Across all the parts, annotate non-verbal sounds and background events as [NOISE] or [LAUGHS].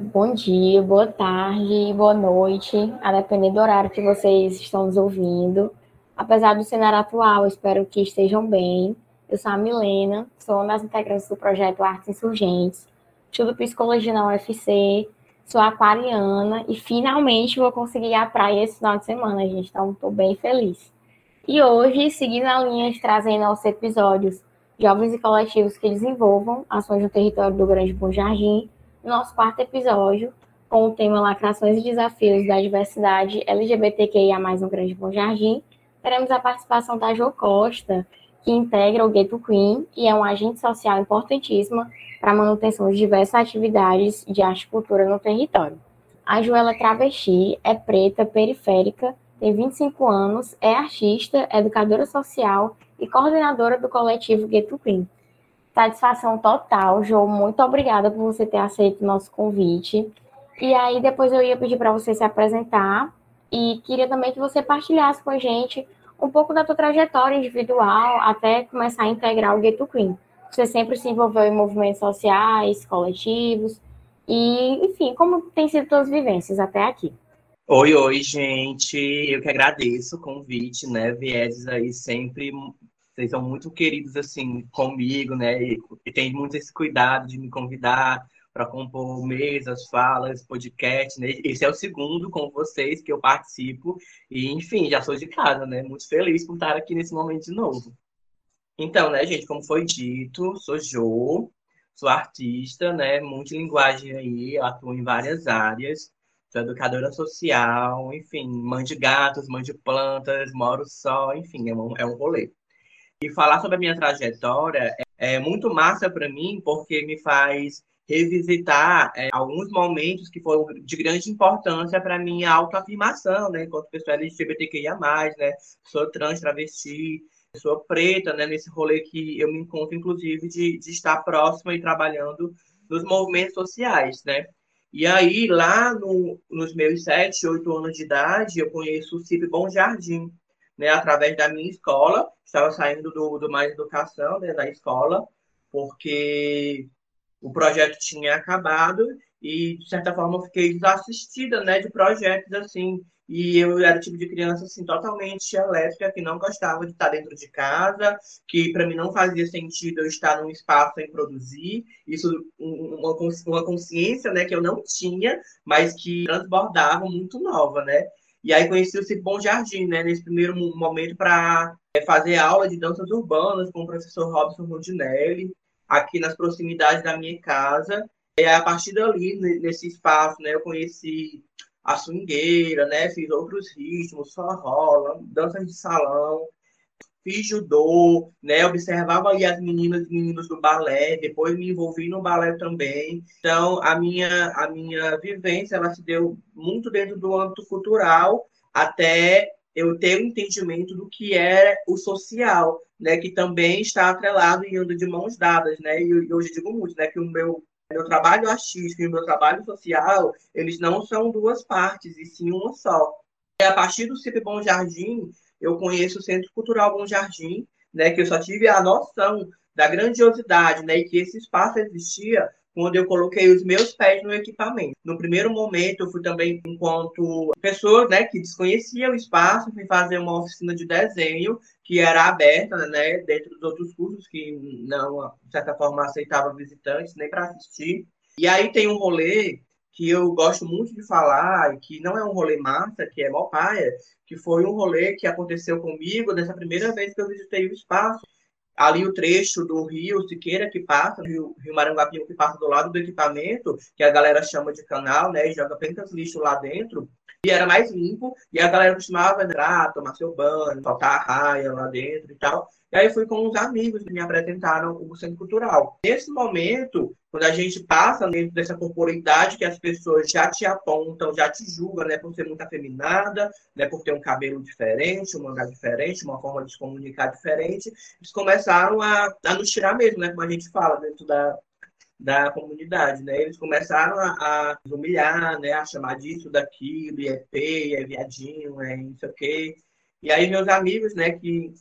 bom dia, boa tarde, boa noite, a depender do horário que vocês estão nos ouvindo. Apesar do cenário atual, espero que estejam bem. Eu sou a Milena, sou uma das integrantes do projeto Artes Insurgentes, estudo Psicologia na UFC, sou aquariana e finalmente vou conseguir ir à praia esse final de semana, gente, então estou bem feliz. E hoje, seguindo a linha de trazer nossos episódios Jovens e Coletivos que Desenvolvam Ações no Território do Grande Bom Jardim, nosso quarto episódio, com o tema Lacrações e Desafios da Diversidade LGBTQIA+, no Grande Bom Jardim, teremos a participação da Jo Costa, que integra o Gueto Queen e é um agente social importantíssimo para a manutenção de diversas atividades de arte e cultura no território. A Joela Travesti é preta, periférica, tem 25 anos, é artista, educadora social e coordenadora do coletivo Gueto Queen. Satisfação total, Jo. Muito obrigada por você ter aceito o nosso convite. E aí, depois eu ia pedir para você se apresentar e queria também que você partilhasse com a gente um pouco da tua trajetória individual até começar a integrar o Gueto Queen. Você sempre se envolveu em movimentos sociais, coletivos, e, enfim, como tem sido suas vivências até aqui? Oi, oi, gente. Eu que agradeço o convite, né? Vieses aí sempre vocês são muito queridos assim comigo, né? E, e tem muito esse cuidado de me convidar para compor mesas, falas, podcast, né? Esse é o segundo com vocês que eu participo e, enfim, já sou de casa, né? Muito feliz por estar aqui nesse momento de novo. Então, né, gente, como foi dito, sou Jo, sou artista, né? Multilinguagem aí, atuo em várias áreas. Sou educadora social, enfim, mãe de gatos, mãe de plantas, moro só, enfim, é um, é um rolê. E falar sobre a minha trajetória é, é muito massa para mim, porque me faz revisitar é, alguns momentos que foram de grande importância para minha autoafirmação, né, enquanto pessoa LGBTQIA+, né, sou trans, travesti, sou preta, né, nesse rolê que eu me encontro, inclusive, de, de estar próxima e trabalhando nos movimentos sociais, né. E aí, lá no, nos meus sete, oito anos de idade, eu conheço o CIP Bom Jardim, né, através da minha escola. Estava saindo do, do Mais Educação, né, da escola, porque o projeto tinha acabado e, de certa forma, eu fiquei desassistida né, de projetos assim. E eu era o tipo de criança assim, totalmente elétrica, que não gostava de estar dentro de casa, que para mim não fazia sentido eu estar num espaço sem produzir. Isso, uma, consciência né, que eu não tinha, mas que transbordava muito nova, né? E aí conheci o Cipo Bom Jardim, né, nesse primeiro momento para é, fazer aula de danças urbanas com o professor Robson Rondinelli, aqui nas proximidades da minha casa. E a partir dali, nesse espaço, né, eu conheci a swingueira, né, fiz outros ritmos, rola, danças de salão, fiz judô, né? Observava ali as meninas e meninos do balé, depois me envolvi no balé também. Então, a minha, a minha vivência, ela se deu muito dentro do âmbito cultural, até eu ter o um entendimento do que é o social, né? Que também está atrelado e anda de mãos dadas, né? E hoje digo muito, né? Que o meu meu trabalho artístico e o meu trabalho social, eles não são duas partes, e sim uma só. E a partir do CIP Bom Jardim, eu conheço o Centro Cultural Bom Jardim, né, que eu só tive a noção da grandiosidade, né, e que esse espaço existia quando eu coloquei os meus pés no equipamento. No primeiro momento, eu fui também enquanto pessoa, né, que desconhecia o espaço, fui fazer uma oficina de desenho que era aberta, né, dentro dos outros cursos que não, de certa forma, aceitava visitantes nem para assistir. E aí tem um rolê que eu gosto muito de falar, que não é um rolê massa, que é Mopaia, que foi um rolê que aconteceu comigo nessa primeira vez que eu visitei o espaço. Ali o trecho do rio Siqueira que passa, rio, rio Maranguapinho que passa do lado do equipamento, que a galera chama de canal, né, e joga apenas lixo lá dentro, e era mais limpo, e a galera costumava entrar, tomar seu banho, soltar a raia lá dentro e tal. E aí fui com uns amigos que me apresentaram o Centro Cultural. Nesse momento, quando a gente passa dentro dessa corporeidade que as pessoas já te apontam, já te julgam, né, por ser muito afeminada, né, por ter um cabelo diferente, um andar diferente, uma forma de se comunicar diferente, eles começaram a, a nos tirar mesmo, né, como a gente fala dentro da, da comunidade, né? Eles começaram a, a humilhar, né? A chamar disso, daquilo, e é feio, é viadinho, é não sei o quê. E aí meus amigos, né, que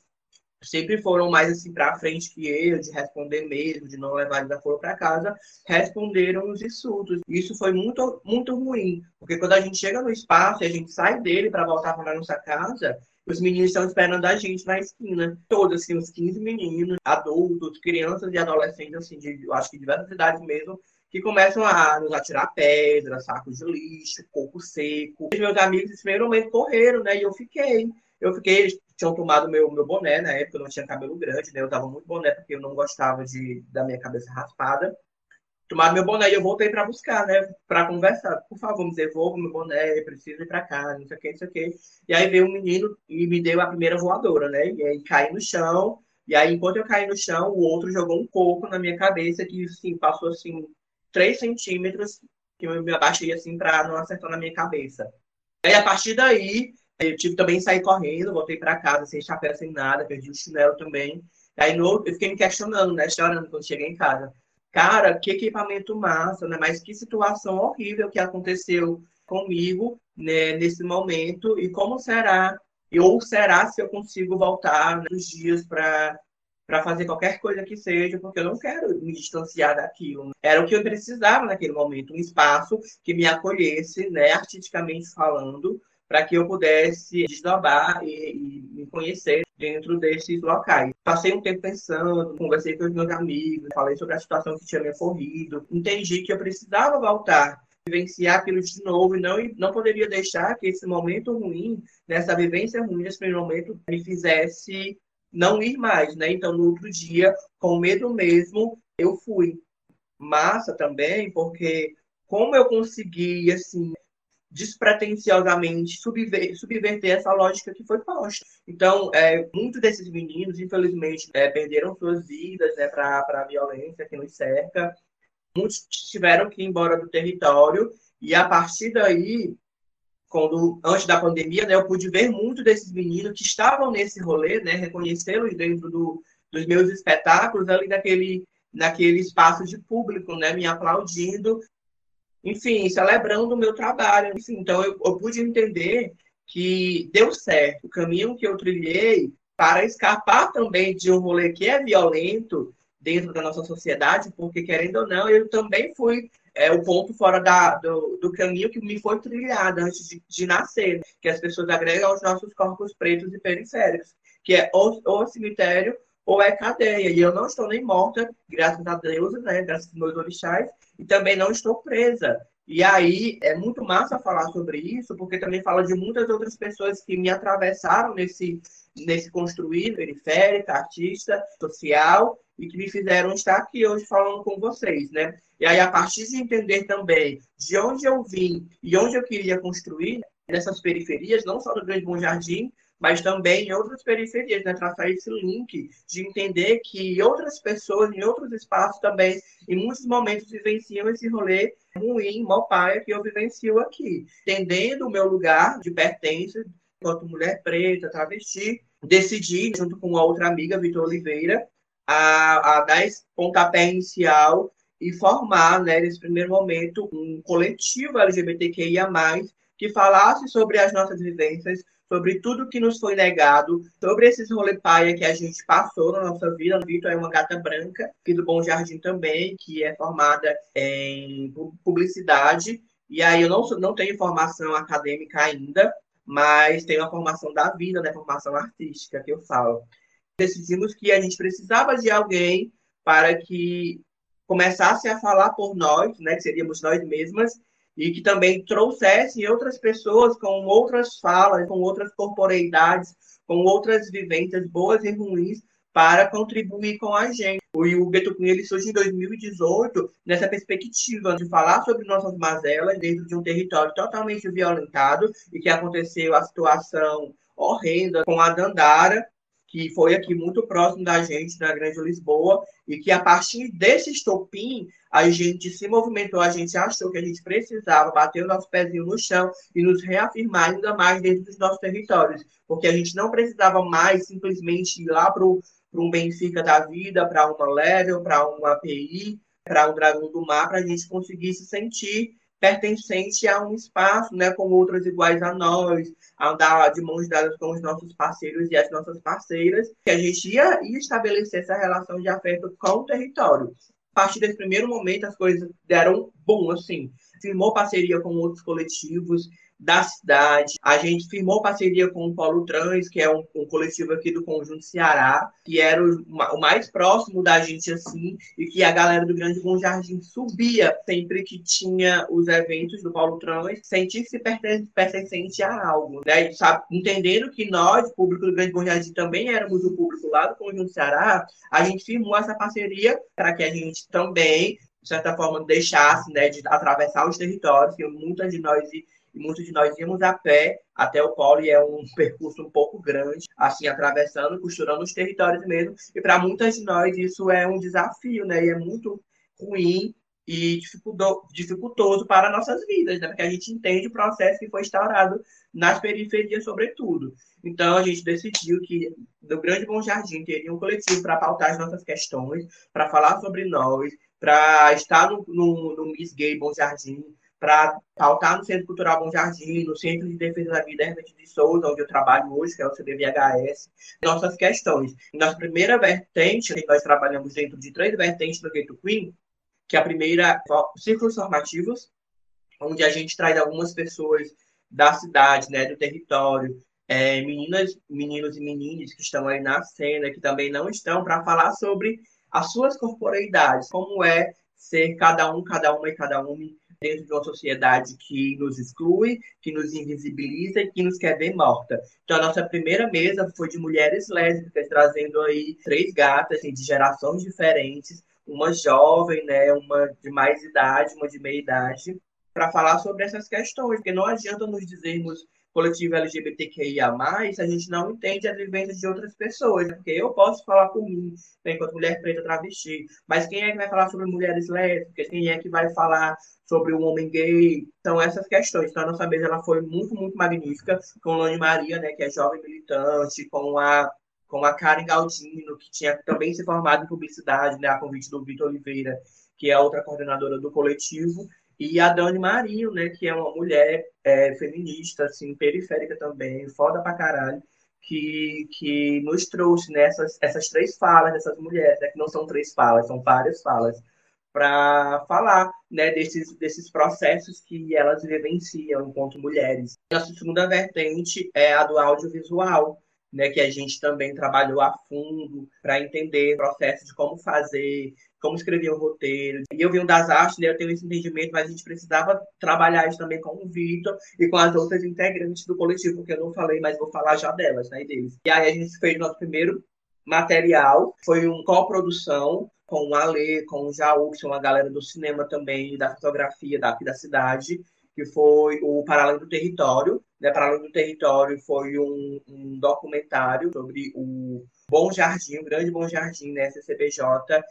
sempre foram mais assim para frente que eu, de responder mesmo, de não levar desaforo para casa, responderam os insultos. Isso foi muito, muito ruim, porque quando a gente chega no espaço e a gente sai dele para voltar para nossa casa, os meninos estão esperando a gente na esquina. Todos, assim, uns 15 meninos, adultos, crianças e adolescentes, assim, de, eu acho que de diversas idades mesmo, que começam a nos atirar pedras, sacos de lixo, coco seco. Os meus amigos, nesse primeiro momento, correram, né? E eu fiquei. Eu fiquei, tinham tomado meu, meu boné, na época eu não tinha cabelo grande, né? Eu usava muito boné porque eu não gostava de, da minha cabeça raspada. Tomaram meu boné e eu voltei para buscar, né? Para conversar. Por favor, me devolva meu boné, preciso ir para cá, não sei o que, não sei o que. E aí veio um menino e me deu a primeira voadora, né? E aí caí no chão. E aí, enquanto eu caí no chão, o outro jogou um coco na minha cabeça que, assim, passou, assim, 3 centímetros que eu me abaixei, assim, para não acertar na minha cabeça. E a partir daí, eu tive também sair correndo, voltei para casa sem chapéu, sem nada, perdi o chinelo também. Aí no, eu fiquei me questionando, né, chorando quando cheguei em casa. Cara, que equipamento massa, né? Mas que situação horrível que aconteceu comigo né, nesse momento e como será ou será se eu consigo voltar nos dias para para fazer qualquer coisa que seja, porque eu não quero me distanciar daquilo. Era o que eu precisava naquele momento, um espaço que me acolhesse, né, artisticamente falando, para que eu pudesse desdobrar e, e, me conhecer dentro desses locais. Passei um tempo pensando, conversei com os meus amigos, falei sobre a situação que tinha me ocorrido, entendi que eu precisava voltar vivenciar aquilo de novo e não, não poderia deixar que esse momento ruim, nessa vivência ruim, nesse primeiro momento, me fizesse não ir mais, né? Então, no outro dia, com medo mesmo, eu fui. Massa também, porque como eu consegui, assim, despretensiosamente subver, subverter essa lógica que foi posta. Então, é, muitos desses meninos, infelizmente, é, perderam suas vidas né, para a violência que nos cerca. Muitos tiveram que ir embora do território e, a partir daí, quando antes da pandemia, né, eu pude ver muito desses meninos que estavam nesse rolê, né, reconhecê-los dentro do, dos meus espetáculos, ali naquele, naquele espaço de público, né, me aplaudindo enfim, celebrando o meu trabalho. Enfim, então, eu, eu pude entender que deu certo o caminho que eu trilhei para escapar também de um rolê que é violento dentro da nossa sociedade, porque, querendo ou não, eu também fui é, o ponto fora da, do, do caminho que me foi trilhado antes de, de nascer, que as pessoas agregam aos nossos corpos pretos e periféricos, que é ou, ou cemitério ou é cadeia. E eu não estou nem morta, graças a Deus, né, graças aos meus orixás, e também não estou presa. E aí é muito massa falar sobre isso, porque também fala de muitas outras pessoas que me atravessaram nesse, nesse construir periférica, artista, social, e que me fizeram estar aqui hoje falando com vocês, né? E aí, a partir de entender também de onde eu vim e onde eu queria construir, nessas periferias, não só do Grande Bom Jardim, mas também em outras periferias, né? Traçar esse link de entender que outras pessoas, em outros espaços também, em muitos momentos, vivenciam esse rolê ruim, mal paia, que eu vivencio aqui. Entendendo o meu lugar de pertença, enquanto mulher preta, travesti, decidi, junto com uma outra amiga, Vitor Oliveira, a, a dar esse pontapé inicial e formar, né, nesse primeiro momento, um coletivo LGBTQIA+, que falasse sobre as nossas vivências, sobre tudo que nos foi negado, sobre esses rolê paia que a gente passou na nossa vida. Vitor é uma gata branca, aqui do Bom Jardim também, que é formada em publicidade. E aí eu não, não tenho formação acadêmica ainda, mas tenho a formação da vida, né? Formação artística que eu falo. Decidimos que a gente precisava de alguém para que começasse a falar por nós, né? Que seríamos nós mesmas, e que também trouxessem outras pessoas com outras falas, com outras corporeidades, com outras vivências boas e ruins para contribuir com a gente. O Hugo Cunha ele surge em 2018 nessa perspectiva de falar sobre nossas mazelas dentro de um território totalmente violentado e que aconteceu a situação horrenda com a Dandara, que foi aqui muito próximo da gente, na Grande Lisboa, e que a partir desse estopim, a gente se movimentou, a gente achou que a gente precisava bater o nosso pezinho no chão e nos reafirmar ainda mais dentro dos nossos territórios, porque a gente não precisava mais simplesmente ir lá para um Benfica da vida, para uma Level, para uma API, para um Dragão do Mar, para a gente conseguir se sentir pertencente a um espaço, né, com outras iguais a nós, andar de mãos dadas com os nossos parceiros e as nossas parceiras, que a gente ia, ia estabelecer essa relação de afeto com o território. Partir desse primeiro momento, as coisas deram bom, assim. Firmou parceria com outros coletivos, da cidade. A gente firmou parceria com o Polo Trans, que é um, um coletivo aqui do Conjunto Ceará, que era o, o, mais próximo da gente, assim, e que a galera do Grande Bom Jardim subia sempre que tinha os eventos do Polo Trans, sentir-se pertencente a algo, né? Sabe, entendendo que nós, público do Grande Bom Jardim, também éramos o público lá do Conjunto Ceará, a gente firmou essa parceria para que a gente também de certa forma, deixasse né, de atravessar os territórios, que muitas de nós muitos de nós íamos a pé até o polo e é um [LAUGHS] percurso um pouco grande, assim, atravessando, costurando os territórios mesmo. E para muitas de nós isso é um desafio, né? E é muito ruim e dificultoso para nossas vidas, né? Porque a gente entende o processo que foi instaurado nas periferias, sobretudo. Então, a gente decidiu que no Grande Bom Jardim teria um coletivo para pautar as nossas questões, para falar sobre nós, para estar no, no, no Miss Gay Bom Jardim, para pautar no Centro Cultural Bom Jardim, no Centro de Defesa da Vida Herbert de Souza, onde eu trabalho hoje, que é o CDVHS, nossas questões. Nossa primeira vertente, nós trabalhamos dentro de três vertentes do Ghetto Queen, que a primeira é círculos formativos, onde a gente traz algumas pessoas da cidade, né, do território, é, meninas, meninos e meninas que estão aí na cena, que também não estão, para falar sobre as suas corporeidades, como é ser cada um, cada uma e cada uma dentro de uma sociedade que nos exclui, que nos invisibiliza e que nos quer ver morta. Então, a nossa primeira mesa foi de mulheres lésbicas, trazendo aí três gatas assim, de gerações diferentes, uma jovem, né, uma de mais idade, uma de meia idade, para falar sobre essas questões, porque não adianta nos dizermos coletivo LGBTQIA+, a gente não entende as vivências de outras pessoas, né? porque eu posso falar por mim, né, enquanto mulher preta travesti, mas quem é que vai falar sobre mulheres lésbicas? Quem é que vai falar sobre um homem gay? São essas questões. Então, a nossa mesa ela foi muito, muito magnífica, com Lani Maria, né, que é jovem militante, com a com a Karen Galdino, que tinha também se formado em publicidade, né, a convite do Vitor Oliveira, que é outra coordenadora do coletivo, e a Dani Marinho, né, que é uma mulher é, feminista, assim, periférica também, foda pra caralho, que, que nos trouxe nessas né, essas três falas dessas mulheres, né, que não são três falas, são várias falas, para falar né, desses, desses processos que elas vivenciam enquanto mulheres. Nossa segunda vertente é a do audiovisual, né, que a gente também trabalhou a fundo para entender o processo de como fazer, como escrever um roteiro. E eu vi um das artes, né, eu tenho esse entendimento, mas a gente precisava trabalhar isso também com o Vitor e com as outras integrantes do coletivo, porque eu não falei, mas vou falar já delas, né, e deles. E aí a gente fez nosso primeiro material, foi uma coprodução com o Ale, com o Jaú, que são uma galera do cinema também, da fotografia daqui da cidade, que foi o Para Além do Território. Né? Para Além do Território foi um, um documentário sobre o Bom Jardim, o grande Bom Jardim, né, CCBJ,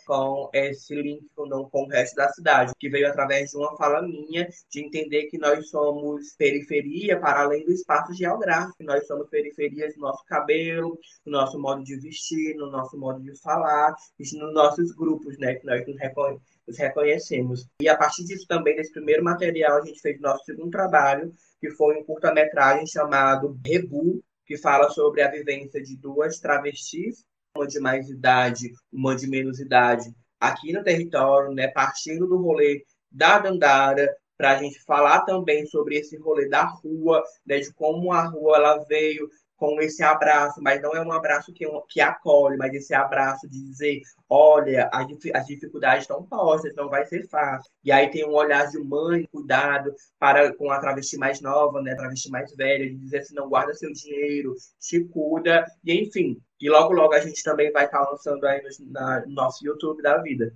com esse link com, com o resto da cidade, que veio através de uma fala minha, de entender que nós somos periferia para além do espaço geográfico, nós somos periferias no nosso cabelo, no nosso modo de vestir, no nosso modo de falar, nos nossos grupos, né, que nós nos reconhecemos nos reconhecemos. E a partir disso também, desse primeiro material, a gente fez nosso segundo trabalho, que foi um curta-metragem chamado Rebu, que fala sobre a vivência de duas travestis, uma de mais idade, uma de menos idade, aqui no território, né, partindo do rolê da Dandara, para a gente falar também sobre esse rolê da rua, né, de como a rua ela veio com esse abraço, mas não é um abraço que, que acolhe, mas esse abraço de dizer, olha, as, as dificuldades estão postas, não vai ser fácil. E aí tem um olhar de mãe, cuidado para com a travesti mais nova, né, travesti mais velha, de dizer assim, não guarda seu dinheiro, se cuida, e enfim. E logo, logo a gente também vai estar lançando aí no, na, no nosso YouTube da vida.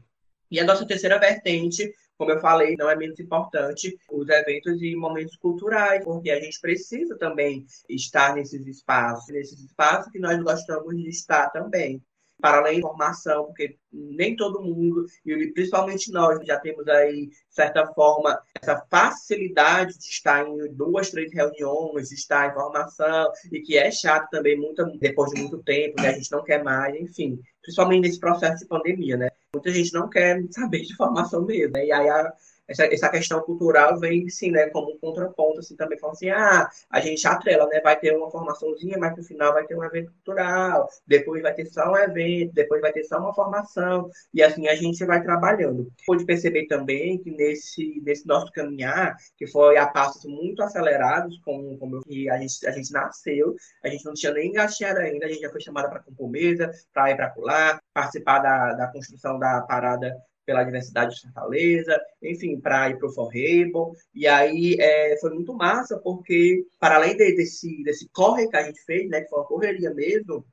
E a nossa terceira vertente como eu falei, não é menos importante os eventos e momentos culturais, porque a gente precisa também estar nesses espaços, nesses espaços que nós gostamos de estar também para além da formação, porque nem todo mundo, e principalmente nós, já temos aí, de certa forma, essa facilidade de estar em duas, três reuniões, de estar em formação, e que é chato também, muito, depois de muito tempo, né? a gente não quer mais, enfim, principalmente nesse processo de pandemia, né? Muita gente não quer saber de formação mesmo, né? E aí a, essa, essa questão cultural vem, sim, né, como um contraponto, assim, também falando assim, ah, a gente atrela, né, vai ter uma formaçãozinha, mas no final vai ter um evento cultural, depois vai ter só um evento, depois vai ter só uma formação, e assim a gente vai trabalhando. Pode perceber também que nesse, nesse nosso caminhar, que foi a passos muito acelerados, como, como que a gente, a gente nasceu, a gente não tinha nem engateado ainda, a gente já foi chamada para compor mesa, para ir para pular, participar da, da construção da parada pela diversidade de Fortaleza, enfim, para ir para o Forrebo. E aí é, foi muito massa, porque, para além de, desse, desse corre que a gente fez, né, que foi uma correria mesmo,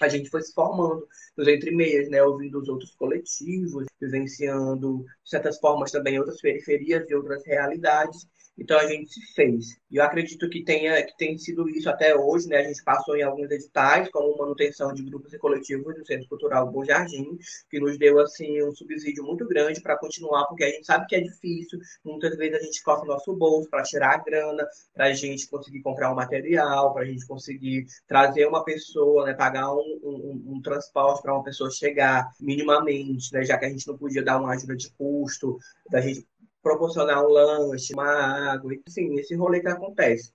a gente foi se formando nos entremeias, né, ouvindo os outros coletivos, vivenciando, de certas formas, também outras periferias e outras realidades. Então a gente fez. E eu acredito que tenha que tem sido isso até hoje, né? A gente passou em alguns editais, como manutenção de grupos e coletivos do Centro Cultural Bom Jardim, que nos deu assim um subsídio muito grande para continuar, porque a gente sabe que é difícil. Muitas vezes a gente corta o nosso bolso para tirar a grana, para a gente conseguir comprar um material, para a gente conseguir trazer uma pessoa, né? Pagar um, um, um transporte para uma pessoa chegar minimamente, né? Já que a gente não podia dar uma ajuda de custo, da gente proporcionar um lanche, uma água, sim, esse rolê que acontece.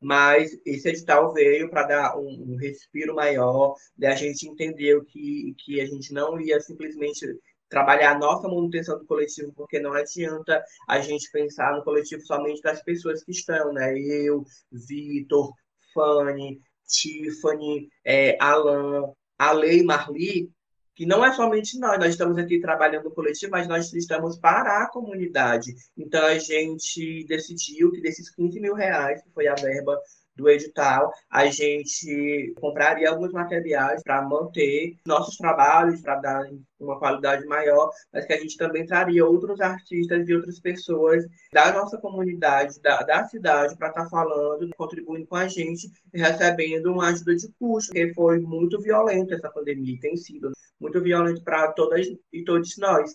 Mas esse edital veio para dar um, um, respiro maior, né? a gente entendeu que, que a gente não ia simplesmente trabalhar a nossa manutenção do coletivo, porque não adianta a gente pensar no coletivo somente das pessoas que estão, né? Eu, Vitor, Fanny, Tiffany, é, Alan, Ale e Marli, que não é somente nós, nós estamos aqui trabalhando coletivo, mas nós estamos para a comunidade. Então, a gente decidiu que desses 15 mil reais, que foi a verba do edital, a gente compraria alguns materiais para manter nossos trabalhos, para dar uma qualidade maior, mas que a gente também traria outros artistas e outras pessoas da nossa comunidade, da, da cidade, para estar tá falando, contribuindo com a gente e recebendo uma ajuda de custo, porque foi muito violenta essa pandemia, tem sido muito violento para todas e todos nós.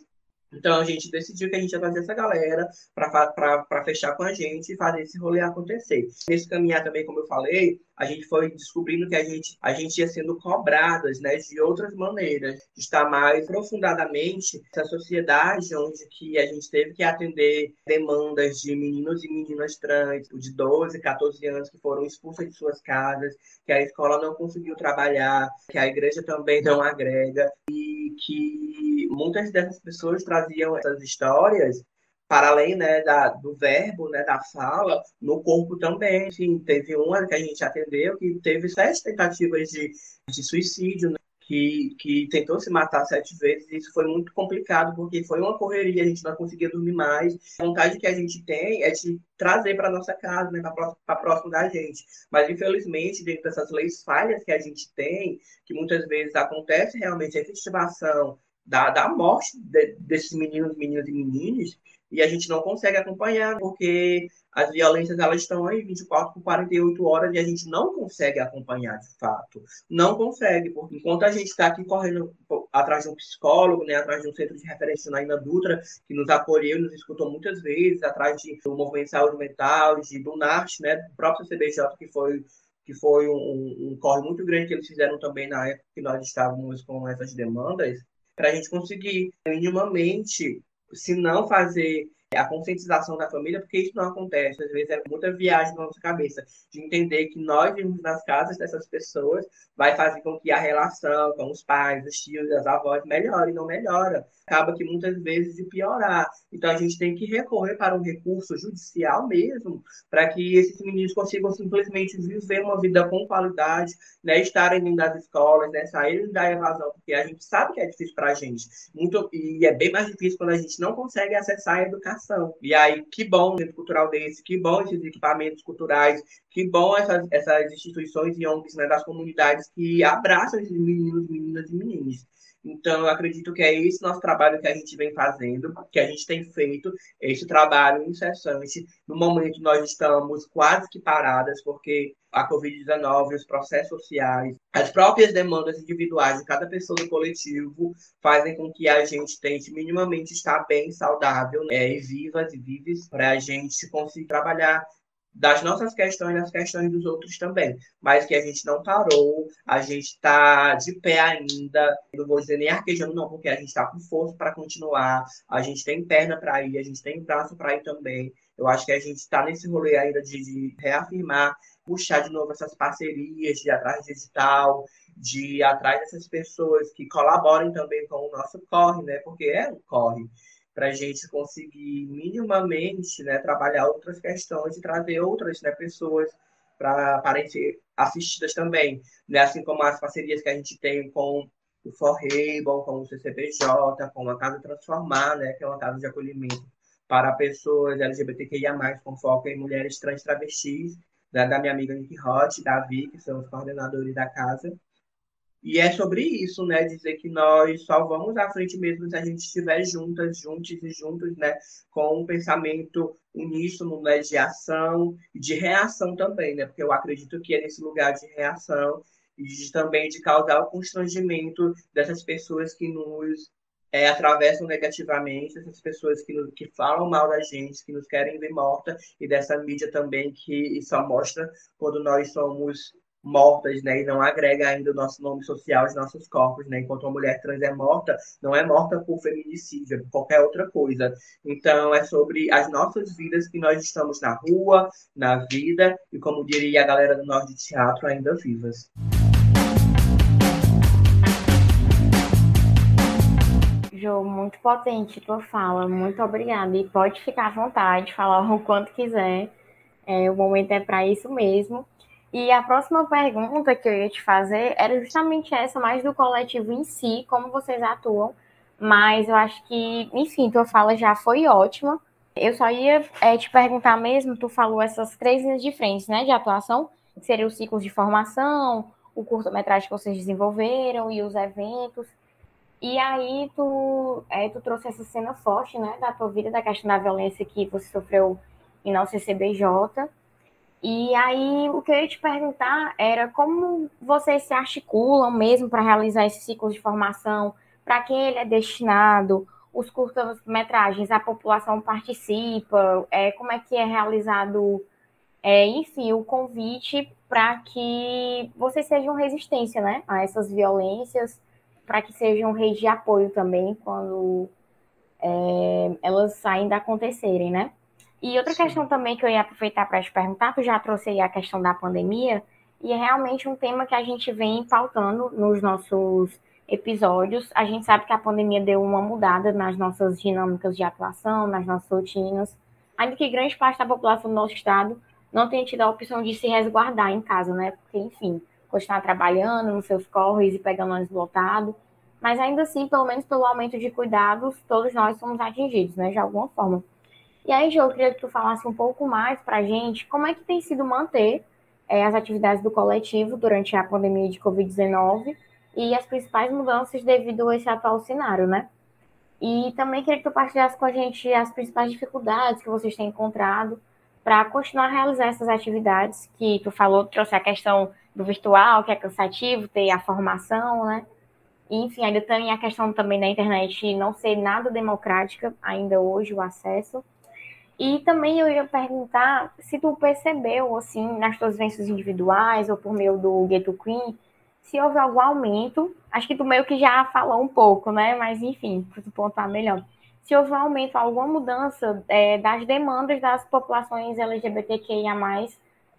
Então a gente decidiu que a gente ia trazer essa galera para fechar com a gente e fazer esse rolê acontecer. Nesse caminhar também, como eu falei, a gente foi descobrindo que a gente, a gente ia sendo cobradas né, de outras maneiras, de estar mais aprofundadamente essa sociedade onde que a gente teve que atender demandas de meninos e meninas trans de 12, 14 anos que foram expulsas de suas casas, que a escola não conseguiu trabalhar, que a igreja também não agrega e que muitas dessas pessoas traziam essas histórias para além né, da, do verbo, né, da fala, no corpo também. Enfim, teve uma que a gente atendeu que teve sete tentativas de, de suicídio, né, que, que tentou se matar sete vezes. Isso foi muito complicado, porque foi uma correria, a gente não conseguia dormir mais. A vontade que a gente tem é de trazer para nossa casa, né, para próximo da gente. Mas, infelizmente, dentro dessas leis falhas que a gente tem, que muitas vezes acontece realmente a efetivação da, da morte de, desses meninos, meninas e meninas, e a gente não consegue acompanhar, porque as violências elas estão aí 24 por 48 horas e a gente não consegue acompanhar de fato. Não consegue, porque enquanto a gente está aqui correndo atrás de um psicólogo, né, atrás de um centro de referência na Ina Dutra, que nos acolheu, nos escutou muitas vezes, atrás de, do Movimento de Saúde Mental, de, do NART, né, do próprio CBJ, que foi que foi um, um corre muito grande que eles fizeram também na época que nós estávamos com essas demandas, para a gente conseguir minimamente se não fazer a conscientização da família, porque isso não acontece. Às vezes é muita viagem na nossa cabeça de entender que nós vivemos nas casas dessas pessoas vai fazer com que a relação com os pais, os tios, as avós melhore, não melhora. Acaba que muitas vezes de piorar. Então a gente tem que recorrer para um recurso judicial mesmo, para que esses meninos consigam simplesmente viver uma vida com qualidade, né, estarem dentro das escolas, né, saírem da evasão, porque a gente sabe que é difícil para a gente. Muito, e é bem mais difícil quando a gente não consegue acessar a educação. E aí, que bom um centro cultural desse, que bom esses equipamentos culturais, que bom essas, essas instituições e ONGs né, das comunidades que abraçam esses meninos, meninas e meninos. Então, eu acredito que é esse nosso trabalho que a gente vem fazendo, que a gente tem feito, esse trabalho incessante. No momento, nós estamos quase que paradas, porque a Covid-19, os processos sociais, as próprias demandas individuais de cada pessoa do coletivo fazem com que a gente tente minimamente estar bem, saudável né, e vivas e vives para a gente conseguir trabalhar das nossas questões nas questões dos outros também, mas que a gente não parou, a gente está de pé ainda, não vou dizer nem arquejando não, porque a gente está com força para continuar, a gente tem perna para ir, a gente tem braço para ir também, eu acho que a gente está nesse rolê ainda de, de, reafirmar, puxar de novo essas parcerias, de atrás digital, de ir atrás dessas pessoas que colaborem também com o nosso corre, né? Porque é um corre para a gente conseguir minimamente né, trabalhar outras questões e trazer outras né, pessoas para ser assistidas também, né? assim como as parcerias que a gente tem com o Forrable, com o CCPJ, com a Casa Transformar, né, que é uma casa de acolhimento para pessoas LGBTQIA+, com foco em mulheres trans travestis, né, da minha amiga Nick Roth, da Vi, que são os coordenadores da casa, e é sobre isso, né? Dizer que nós só vamos à frente mesmo se a gente estiver juntas, juntos e juntos, né? Com um pensamento uníssono, né? De ação e de reação também, né? Porque eu acredito que é nesse lugar de reação e de, também de causar o constrangimento dessas pessoas que nos é, atravessam negativamente, essas pessoas que, nos, que falam mal da gente, que nos querem ver morta, e dessa mídia também que só mostra quando nós somos mortas, né, e não agrega ainda o nosso nome social aos nossos corpos, né, enquanto uma mulher trans é morta, não é morta por feminicídio, é por qualquer outra coisa. Então, é sobre as nossas vidas que nós estamos na rua, na vida, e como diria a galera do Norte de Teatro, ainda vivas. Jo, muito potente tua fala, muito obrigada. E pode ficar à vontade, falar o quanto quiser. É, o momento é para isso mesmo. E a próxima pergunta que eu ia te fazer era justamente essa, mais do coletivo em si, como vocês atuam. Mas eu acho que, enfim, tua fala já foi ótima. Eu só ia é, te perguntar mesmo, tu falou essas três linhas de frente, né, de atuação, que seriam os ciclos de formação, o curta-metragem que vocês desenvolveram e os eventos. E aí tu, é, tu trouxe essa cena forte, né, da tua vida, da questão da violência que você sofreu em não CCBJ. E aí, o que eu ia te perguntar era como vocês se articulam mesmo para realizar esse ciclo de formação, para quem ele é destinado, os curtas-metragens, a população participa, é, como é que é realizado, é, enfim, o convite para que vocês sejam resistência né, a essas violências, para que sejam rede de apoio também quando é, elas ainda acontecerem, né? E outra Sim. questão também que eu ia aproveitar para te perguntar, tu já trouxe aí a questão da pandemia, e é realmente um tema que a gente vem pautando nos nossos episódios. A gente sabe que a pandemia deu uma mudada nas nossas dinâmicas de atuação, nas nossas rotinas, ainda que grande parte da população do nosso estado não tenha tido a opção de se resguardar em casa, né? Porque, enfim, continuar trabalhando nos seus corres e pegando ônibus lotado. Mas ainda assim, pelo menos pelo aumento de cuidados, todos nós somos atingidos, né? De alguma forma. E aí, Jô, eu queria que tu falasse um pouco mais para a gente como é que tem sido manter é, as atividades do coletivo durante a pandemia de Covid-19 e as principais mudanças devido a esse atual cenário, né? E também queria que tu partilhasse com a gente as principais dificuldades que vocês têm encontrado para continuar a realizar essas atividades que tu falou, trouxe a questão do virtual, que é cansativo, ter a formação, né? E, enfim, ainda tem a questão também da internet não ser nada democrática ainda hoje, o acesso. E também eu ia perguntar se tu percebeu, assim, nas tuas vivências individuais ou por meio do Ghetto Queen, se houve algum aumento. Acho que tu meio que já falou um pouco, né? Mas, enfim, para tu pontuar melhor. Se houve um aumento, alguma mudança é, das demandas das populações LGBTQIA+,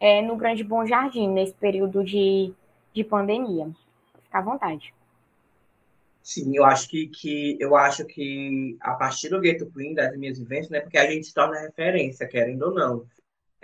é, no Grande Bom Jardim, nesse período de, de pandemia. Fica à vontade. Sim, eu acho que, que eu acho que a partir do Ghetto Queen, das minhas vivências, né, porque a gente se torna referência, querendo ou não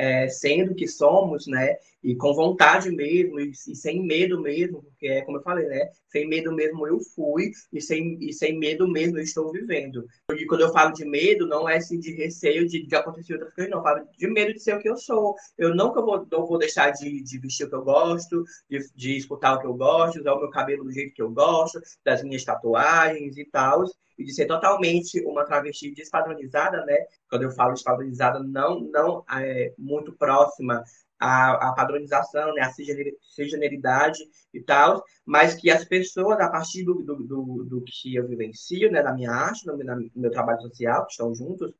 é, sendo que somos, né? E com vontade mesmo, e, e, sem medo mesmo, porque é como eu falei, né? Sem medo mesmo eu fui, e sem, e sem medo mesmo eu estou vivendo. E quando eu falo de medo, não é assim de receio de, de acontecer outras coisas, não. Eu falo de medo de ser o que eu sou. Eu nunca vou, não vou deixar de, de vestir o que eu gosto, de, de escutar o que eu gosto, usar o meu cabelo do jeito que eu gosto, das minhas tatuagens e tal e de ser totalmente uma travesti despadronizada, né? Quando eu falo despadronizada, não, não é, muito próxima à, à padronização, né? à cisgeneridade e tal, mas que as pessoas, a partir do, do, do, do que eu vivencio, né? da minha arte, do meu, trabalho social, que estão juntos,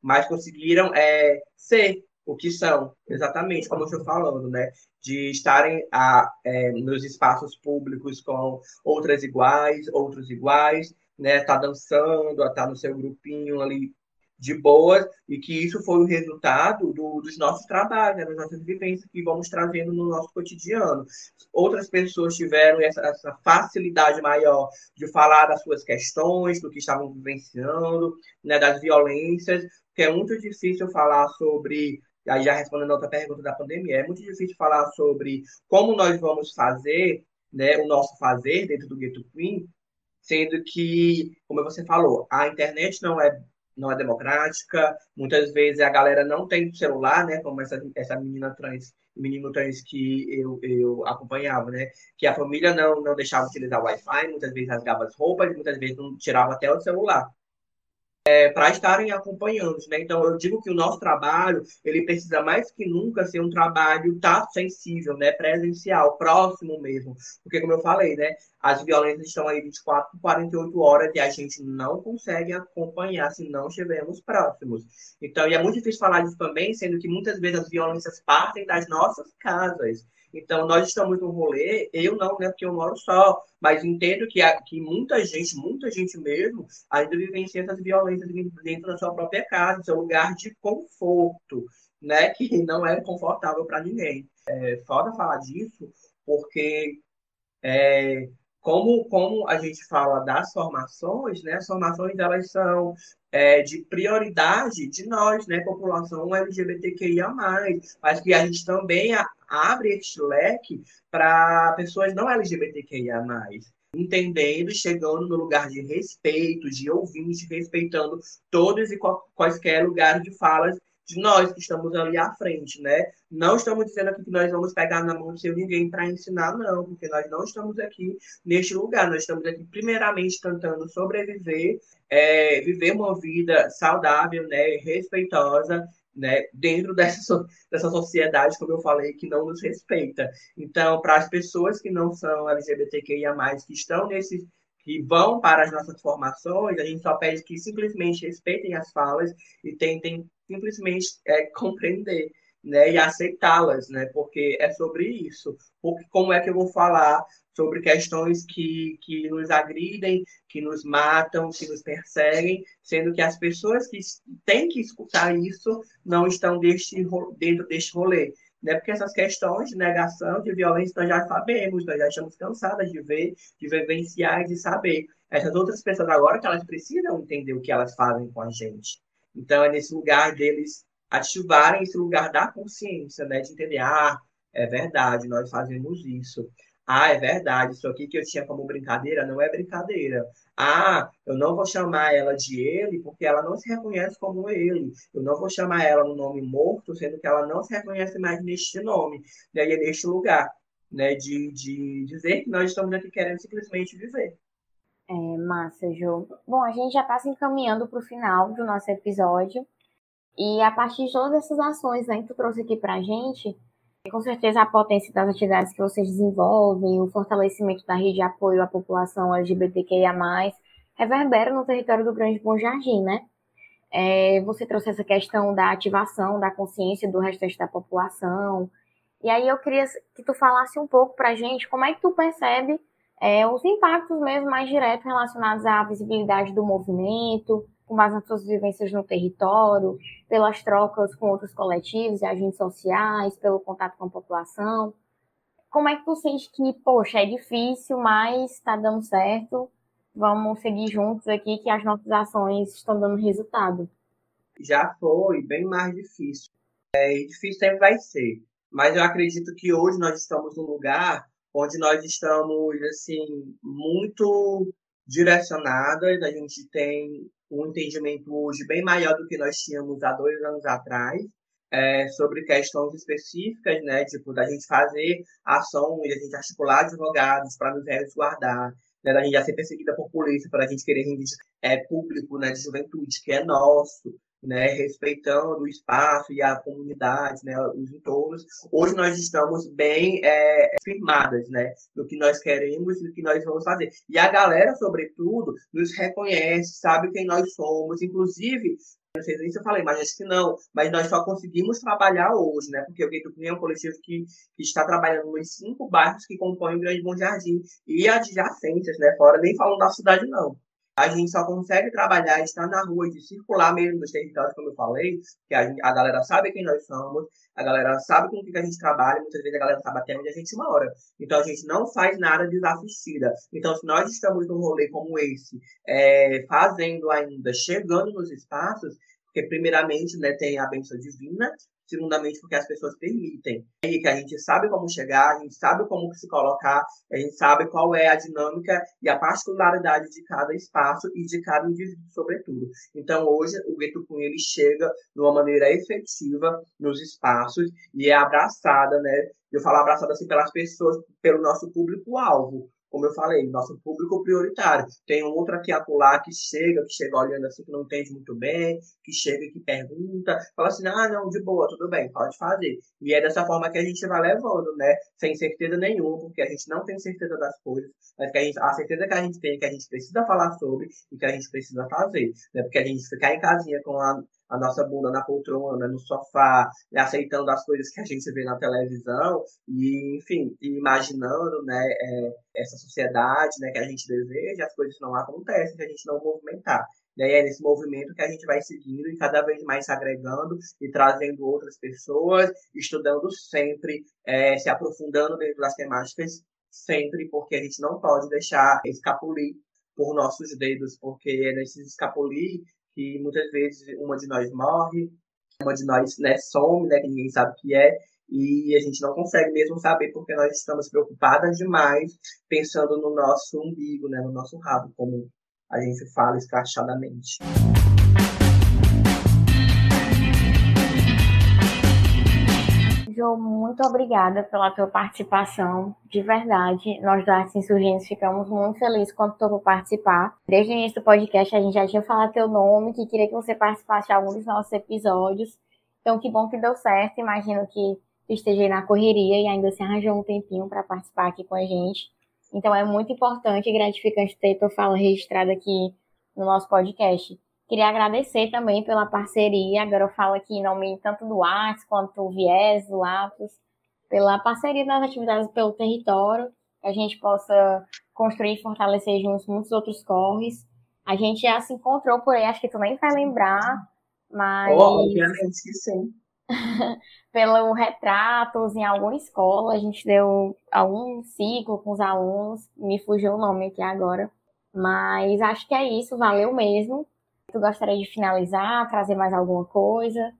mas conseguiram é, ser o que são, exatamente como eu estou falando, né? De estarem a, é, nos espaços públicos com outras iguais, outros iguais, né? Tá dançando, tá no seu grupinho ali de boas, e que isso foi o resultado do, dos nossos trabalhos, né, das nossas vivências que vamos trazendo no nosso cotidiano. Outras pessoas tiveram essa, essa facilidade maior de falar das suas questões, do que estavam vivenciando, né, das violências, que é muito difícil falar sobre aí já respondendo a outra pergunta da pandemia, é muito difícil falar sobre como nós vamos fazer, né, o nosso fazer dentro do Ghetto Queen, sendo que, como você falou, a internet não é não é democrática, muitas vezes a galera não tem celular, né, como essa, essa menina trans, menino trans que eu, eu acompanhava, né, que a família não, não deixava utilizar o Wi-Fi, muitas vezes rasgava as roupas, muitas vezes não tirava até o celular é, para estarem acompanhando. Né? Então, eu digo que o nosso trabalho, ele precisa mais que nunca ser um trabalho tá, sensível, né? presencial, próximo mesmo. Porque, como eu falei, né? as violências estão aí 24 por 48 horas e a gente não consegue acompanhar se não estivermos próximos. Então, e é muito difícil falar disso também, sendo que muitas vezes as violências partem das nossas casas. Então, nós estamos no rolê, eu não, né, porque eu moro só, mas entendo que, que muita gente, muita gente mesmo, ainda vivencia essas violências dentro da sua própria casa, seu lugar de conforto, né, que não é confortável para ninguém. É foda falar disso, porque é, como, como a gente fala das formações, né, as formações elas são é, de prioridade de nós, né, população LGBTQIA+, mas que a gente também abre este leque para pessoas não LGBTQIA+, entendendo, chegando no lugar de respeito, de ouvinte, respeitando todos e quaisquer lugares de falas de nós que estamos ali à frente, né? Não estamos dizendo aqui que nós vamos pegar na mão de seu ninguém para ensinar, não, porque nós não estamos aqui neste lugar. Nós estamos aqui, primeiramente, tentando sobreviver, é, viver uma vida saudável, né, respeitosa, né, dentro dessa, dessa sociedade, como eu falei, que não nos respeita. Então, para as pessoas que não são LGBTQIA, que estão nesses que vão para as nossas formações, a gente só pede que simplesmente respeitem as falas e tentem simplesmente é, compreender né, e aceitá-las, né, porque é sobre isso. Porque como é que eu vou falar sobre questões que, que nos agridem, que nos matam, que nos perseguem, sendo que as pessoas que têm que escutar isso não estão deste, dentro deste rolê né? Porque essas questões de negação, de violência, nós já sabemos, nós já estamos cansadas de ver, de vivenciar e de saber. Essas outras pessoas agora que elas precisam entender o que elas fazem com a gente. Então é nesse lugar deles ativarem esse lugar da consciência, né? De entender, ah, é verdade, nós fazemos isso. Ah, é verdade, isso aqui que eu tinha como brincadeira não é brincadeira. Ah, eu não vou chamar ela de ele porque ela não se reconhece como ele. Eu não vou chamar ela no nome morto, sendo que ela não se reconhece mais neste nome, né? E é neste lugar, né? De, de dizer que nós estamos aqui querendo simplesmente viver. É, massa, Ju. Bom, a gente já está se encaminhando para o final do nosso episódio. E a partir de todas essas ações né, que tu trouxe aqui para a gente, com certeza a potência das atividades que vocês desenvolvem, o fortalecimento da rede de apoio à população LGBTQIA+, reverbera no território do Grande Bom Jardim, né? É, você trouxe essa questão da ativação da consciência do restante da população. E aí eu queria que tu falasse um pouco pra gente como é que tu percebe é, os impactos mesmo mais diretos relacionados à visibilidade do movimento, com base nas suas vivências no território, pelas trocas com outros coletivos e agentes sociais, pelo contato com a população. Como é que tu sente que, poxa, é difícil, mas está dando certo? Vamos seguir juntos aqui que as nossas ações estão dando resultado. Já foi bem mais difícil. É, difícil sempre vai ser. Mas eu acredito que hoje nós estamos num lugar onde nós estamos assim muito direcionadas. A gente tem um entendimento hoje bem maior do que nós tínhamos há dois anos atrás, é, sobre questões específicas, né, tipo, da gente fazer ações, da gente articular advogados para nos resguardar, né, da gente já ser perseguida por polícia, para a gente querer reivindicar é, público né, de juventude, que é nosso, né, respeitando o espaço e a comunidade, né, os entornos. Hoje nós estamos bem é, firmadas, né, no que nós queremos e no que nós vamos fazer. E a galera, sobretudo, nos reconhece, sabe quem nós somos. Inclusive, Não sei nem se eu falei, mas acho que não. Mas nós só conseguimos trabalhar hoje, né? Porque o Gueto Cunha é um coletivo que, que está trabalhando nos cinco bairros que compõem o Grande Bom Jardim e adjacências, né? Fora, nem falando da cidade, não. A gente só consegue trabalhar, estar na rua, de circular mesmo nos territórios, como eu falei, que a, gente, a galera sabe quem nós somos, a galera sabe com o que a gente trabalha, muitas vezes a galera sabe até onde a gente mora. Então a gente não faz nada desassistida. Então, se nós estamos num rolê como esse, é, fazendo ainda, chegando nos espaços, porque primeiramente né, tem a benção divina, segundamente porque as pessoas permitem. E que a gente sabe como chegar, a gente sabe como se colocar, a gente sabe qual é a dinâmica e a particularidade de cada espaço e de cada indivíduo, sobretudo. Então, hoje, o Gueto Cunha, ele chega de uma maneira efetiva nos espaços e é abraçada, né? Eu falo abraçada assim pelas pessoas, pelo nosso público-alvo como eu falei, nosso público prioritário. Tem um outro aqui acolá que chega, que chega olhando assim, que não entende muito bem, que chega que pergunta, fala assim, ah, não, de boa, tudo bem, pode fazer. E é dessa forma que a gente vai levando, né? Sem certeza nenhuma, porque a gente não tem certeza das coisas, mas que a, gente, a certeza que a gente tem é que a gente precisa falar sobre e que a gente precisa fazer. Né? Porque a gente ficar em casinha com a a nossa bunda na poltrona, no sofá, né, aceitando as coisas que a gente vê na televisão e, enfim, imaginando, né, é, essa sociedade, né, que a gente deseja, as coisas não acontecem se a gente não movimentar. E aí é nesse movimento que a gente vai seguindo e cada vez mais se agregando e trazendo outras pessoas, estudando sempre, é, se aprofundando dentro das temáticas, sempre, porque a gente não pode deixar escapulir por nossos dedos, porque é nesses escapulir que muitas vezes uma de nós morre, uma de nós né, some, né, que ninguém sabe o que é, e a gente não consegue mesmo saber porque nós estamos preocupadas demais pensando no nosso umbigo, né, no nosso rabo, como a gente fala escrachadamente. Jo, muito obrigada pela tua participação, de verdade. Nós da Artes Insurgentes ficamos muito felizes quando tu por participar. Desde o início do podcast a gente já tinha falado teu nome, que queria que você participasse de algum dos nossos episódios. Então que bom que deu certo. Imagino que esteja na correria e ainda se arranjou um tempinho para participar aqui com a gente. Então é muito importante e gratificante ter tua fala registrada aqui no nosso podcast. Queria agradecer também pela parceria. Agora eu falo aqui em nome tanto do Arts quanto do Viés, do Atos, pela parceria nas atividades pelo território, que a gente possa construir e fortalecer juntos muitos outros corres. A gente já se encontrou por aí, acho que tu nem vai lembrar, mas. Oh, obviamente sim. pelo retratos em alguma escola, a gente deu algum ciclo com os alunos, me fugiu o nome aqui agora. Mas acho que é isso, valeu mesmo. Tu gostaria de finalizar, trazer mais alguma coisa?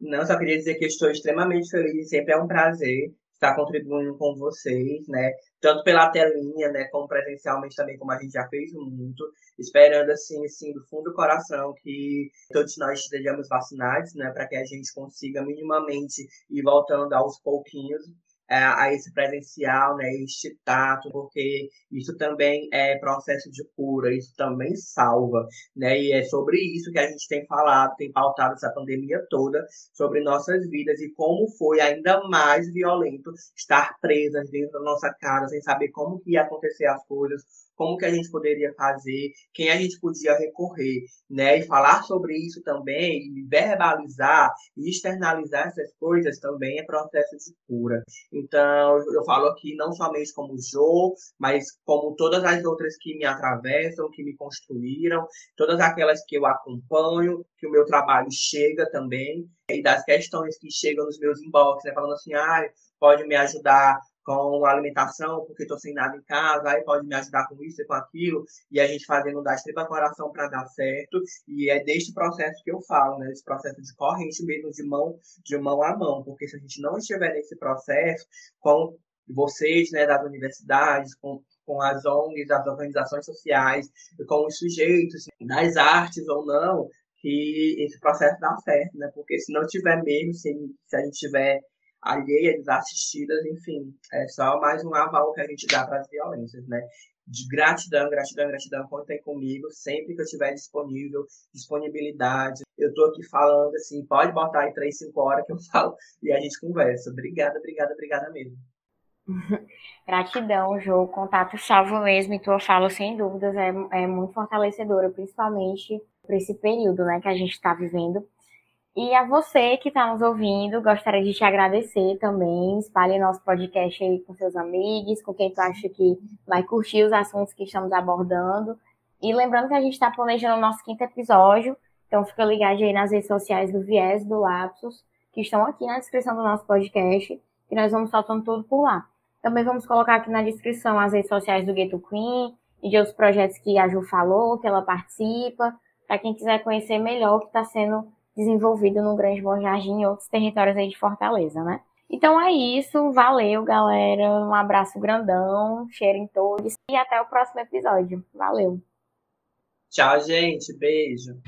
Não, só queria dizer que estou extremamente feliz, sempre é um prazer estar contribuindo com vocês, né? Tanto pela telinha, né, como presencialmente também, como a gente já fez muito, esperando assim, assim, do fundo do coração que todos nós estejamos vacinados, né, para que a gente consiga minimamente ir voltando aos pouquinhos é, a esse presencial, né, este tato, porque isso também é processo de cura, isso também salva, né, e é sobre isso que a gente tem falado, tem pautado essa pandemia toda, sobre nossas vidas e como foi ainda mais violento estar presas dentro da nossa casa, sem saber como que ia acontecer as coisas, como que a gente poderia fazer, quem a gente podia recorrer, né? E falar sobre isso também, e verbalizar e externalizar essas coisas também é processo de cura. Então, eu falo aqui não somente como Jo, mas como todas as outras que me atravessam, que me construíram, todas aquelas que eu acompanho, que o meu trabalho chega também, e das questões que chegam nos meus inbox, né? Falando assim, ah, pode me ajudar com alimentação, porque estou sem nada em casa, aí pode me ajudar com isso e com aquilo, e a gente fazendo da estriba coração para dar certo, e é deste processo que eu falo, né, esse processo de corrente mesmo, de mão, de mão a mão, porque se a gente não estiver nesse processo, com vocês, né, das universidades, com, com as ONGs, as organizações sociais, com os sujeitos das artes ou não, que esse processo dá certo, né, porque se não tiver mesmo, se, se a gente tiver alheia, desassistidas, enfim, é só mais um aval que a gente dá para as violências, né? De gratidão, gratidão, gratidão, contem comigo sempre que eu estiver disponível, disponibilidade. Eu estou aqui falando assim, pode botar aí três, cinco horas que eu [LAUGHS] falo e a gente conversa. Obrigada, obrigada, obrigada mesmo. [LAUGHS] Gratidão, Jô. Contato salvo mesmo e tua fala, sem dúvidas, é, é muito fortalecedora, principalmente por esse período né, que a gente está vivendo. E a você que está nos ouvindo, gostaria de te agradecer também. Espalhe nosso podcast aí com seus amigos, com quem tu acha que vai curtir os assuntos que estamos abordando. E lembrando que a gente está planejando o nosso quinto episódio, então fica ligado aí nas redes sociais do Viés do Lapsus, que estão aqui na descrição do nosso podcast, e nós vamos soltando tudo por lá. Também vamos colocar aqui na descrição as redes sociais do Ghetto Queen e de outros projetos que a Ju falou, que ela participa, para quem quiser conhecer melhor o que está sendo desenvolvido no Grande Bom Jardim e outros territórios aí de Fortaleza, né? Então é isso, valeu, galera. Um abraço grandão, cheiro em todos e até o próximo episódio. Valeu. Tchau, gente. Beijo.